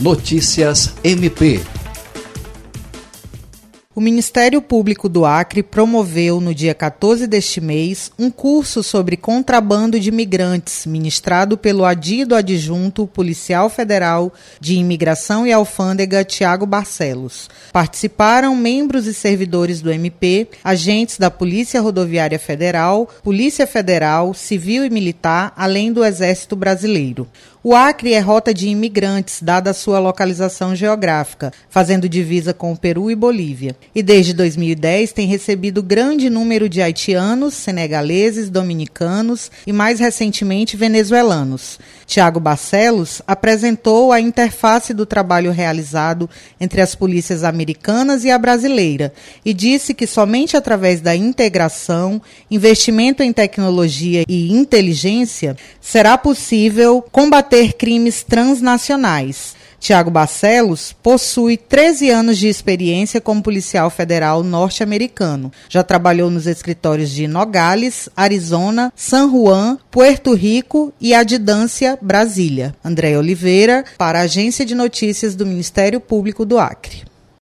Notícias MP o Ministério Público do Acre promoveu no dia 14 deste mês um curso sobre contrabando de imigrantes, ministrado pelo adido adjunto policial federal de imigração e alfândega Tiago Barcelos. Participaram membros e servidores do MP, agentes da Polícia Rodoviária Federal, Polícia Federal, Civil e Militar, além do Exército Brasileiro. O Acre é rota de imigrantes, dada a sua localização geográfica, fazendo divisa com o Peru e Bolívia. E desde 2010 tem recebido grande número de haitianos, senegaleses, dominicanos e mais recentemente venezuelanos. Tiago Barcelos apresentou a interface do trabalho realizado entre as polícias americanas e a brasileira e disse que somente através da integração, investimento em tecnologia e inteligência será possível combater combater crimes transnacionais. Tiago Barcelos possui 13 anos de experiência como policial federal norte-americano. Já trabalhou nos escritórios de Nogales, Arizona, San Juan, Puerto Rico e Adidância, Brasília. André Oliveira, para a Agência de Notícias do Ministério Público do Acre.